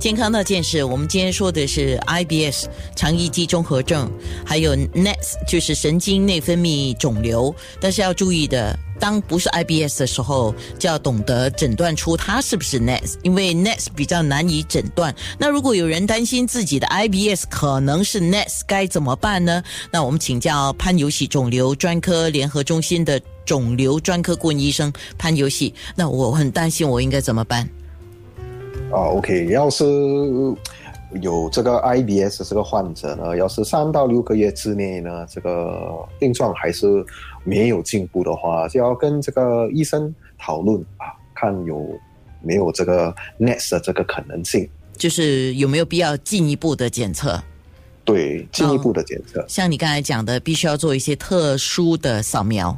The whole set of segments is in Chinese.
健康那件事，我们今天说的是 IBS 肠易激综合症，还有 NETs 就是神经内分泌肿瘤。但是要注意的，当不是 IBS 的时候，就要懂得诊断出它是不是 NETs，因为 NETs 比较难以诊断。那如果有人担心自己的 IBS 可能是 NETs，该怎么办呢？那我们请教潘游喜肿瘤专科联合中心的肿瘤专科顾问医生潘游喜。那我很担心，我应该怎么办？啊，OK，要是有这个 IBS 这个患者呢，要是三到六个月之内呢，这个病状还是没有进步的话，就要跟这个医生讨论啊，看有没有这个 NETs 的这个可能性，就是有没有必要进一步的检测？对，进一步的检测，像你刚才讲的，必须要做一些特殊的扫描。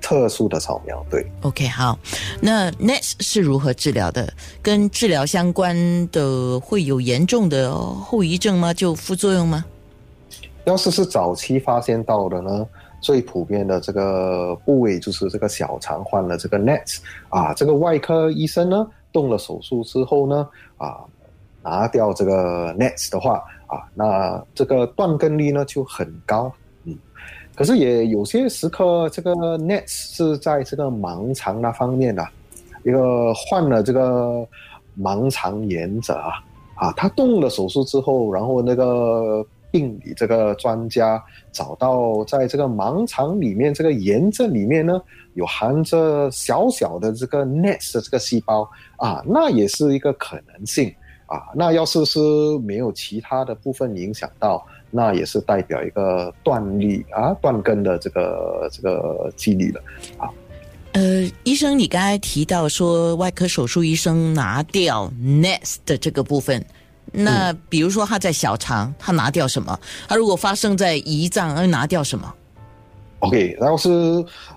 特殊的扫描，对。OK，好。那 NETs 是如何治疗的？跟治疗相关的会有严重的后遗症吗？就副作用吗？要是是早期发现到的呢，最普遍的这个部位就是这个小肠患了这个 NETs 啊。这个外科医生呢动了手术之后呢啊，拿掉这个 NETs 的话啊，那这个断根率呢就很高。可是也有些时刻，这个 NET 是在这个盲肠那方面的，一个患了这个盲肠炎者啊，啊，他动了手术之后，然后那个病理这个专家找到在这个盲肠里面这个炎症里面呢，有含着小小的这个 NET 的这个细胞啊，那也是一个可能性啊。那要是是没有其他的部分影响到。那也是代表一个断力啊，断根的这个这个机理了啊。呃，医生，你刚才提到说外科手术医生拿掉 NETs 的这个部分，那比如说他在小肠，他拿掉什么？他如果发生在胰脏，要拿掉什么？OK，然后是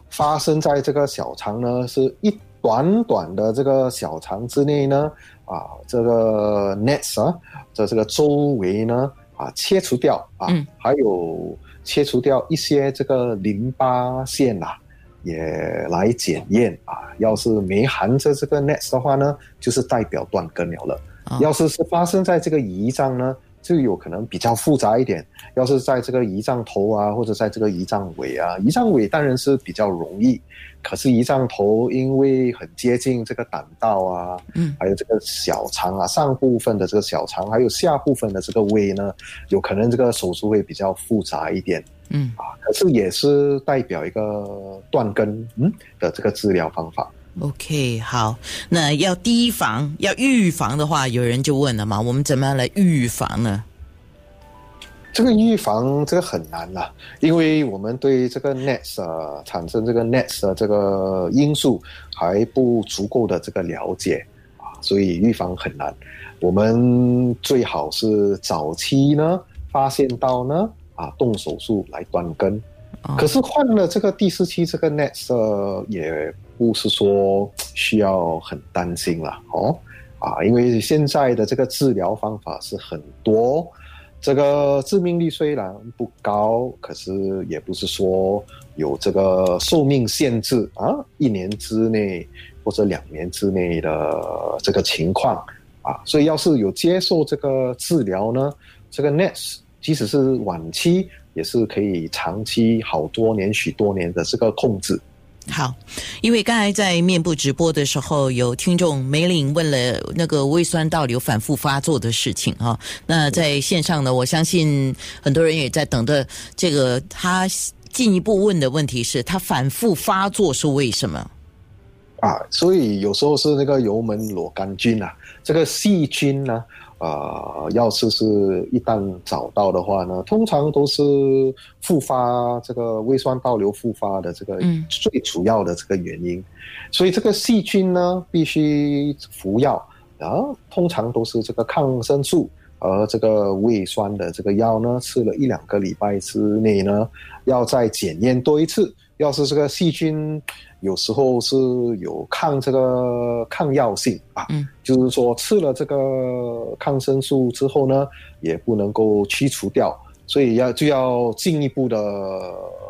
发生在这个小肠呢，是一短短的这个小肠之内呢，啊，这个 NETs 啊，在这个周围呢。啊，切除掉啊，还有切除掉一些这个淋巴腺呐，也来检验啊。要是没含着这个 NETs 的话呢，就是代表断根了了。要是是发生在这个胰脏呢？就有可能比较复杂一点。要是在这个胰脏头啊，或者在这个胰脏尾啊，胰脏尾当然是比较容易。可是胰脏头因为很接近这个胆道啊，嗯，还有这个小肠啊，上部分的这个小肠，还有下部分的这个胃呢，有可能这个手术会比较复杂一点。嗯啊，可是也是代表一个断根嗯的这个治疗方法。OK，好，那要提防、要预防的话，有人就问了嘛，我们怎么样来预防呢？这个预防这个很难呐，因为我们对这个 NETs 啊产生这个 NETs 的这个因素还不足够的这个了解啊，所以预防很难。我们最好是早期呢发现到呢啊动手术来断根，可是换了这个第四期这个 NETs 也。不是说需要很担心了哦，啊，因为现在的这个治疗方法是很多，这个致命率虽然不高，可是也不是说有这个寿命限制啊，一年之内或者两年之内的这个情况啊，所以要是有接受这个治疗呢，这个 NETs 即使是晚期，也是可以长期好多年、许多年的这个控制。好，因为刚才在面部直播的时候，有听众梅林问了那个胃酸倒流反复发作的事情啊。那在线上呢，我相信很多人也在等着这个。他进一步问的问题是他反复发作是为什么？啊，所以有时候是那个油门螺杆菌啊，这个细菌呢。呃，要是是一旦找到的话呢，通常都是复发这个胃酸倒流复发的这个最主要的这个原因，所以这个细菌呢必须服药啊，通常都是这个抗生素，而这个胃酸的这个药呢，吃了一两个礼拜之内呢，要再检验多一次，要是这个细菌。有时候是有抗这个抗药性啊，嗯就是说吃了这个抗生素之后呢，也不能够驱除掉所以要就要进一步的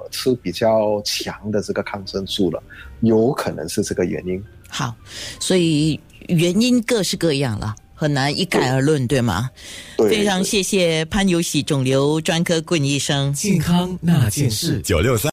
吃比较强的这个抗生素了，有可能是这个原因。好，所以原因各式各样了。很难一概而论，对吗？对，非常谢谢潘有喜肿瘤专科顾问医生。健康那件事，九六三。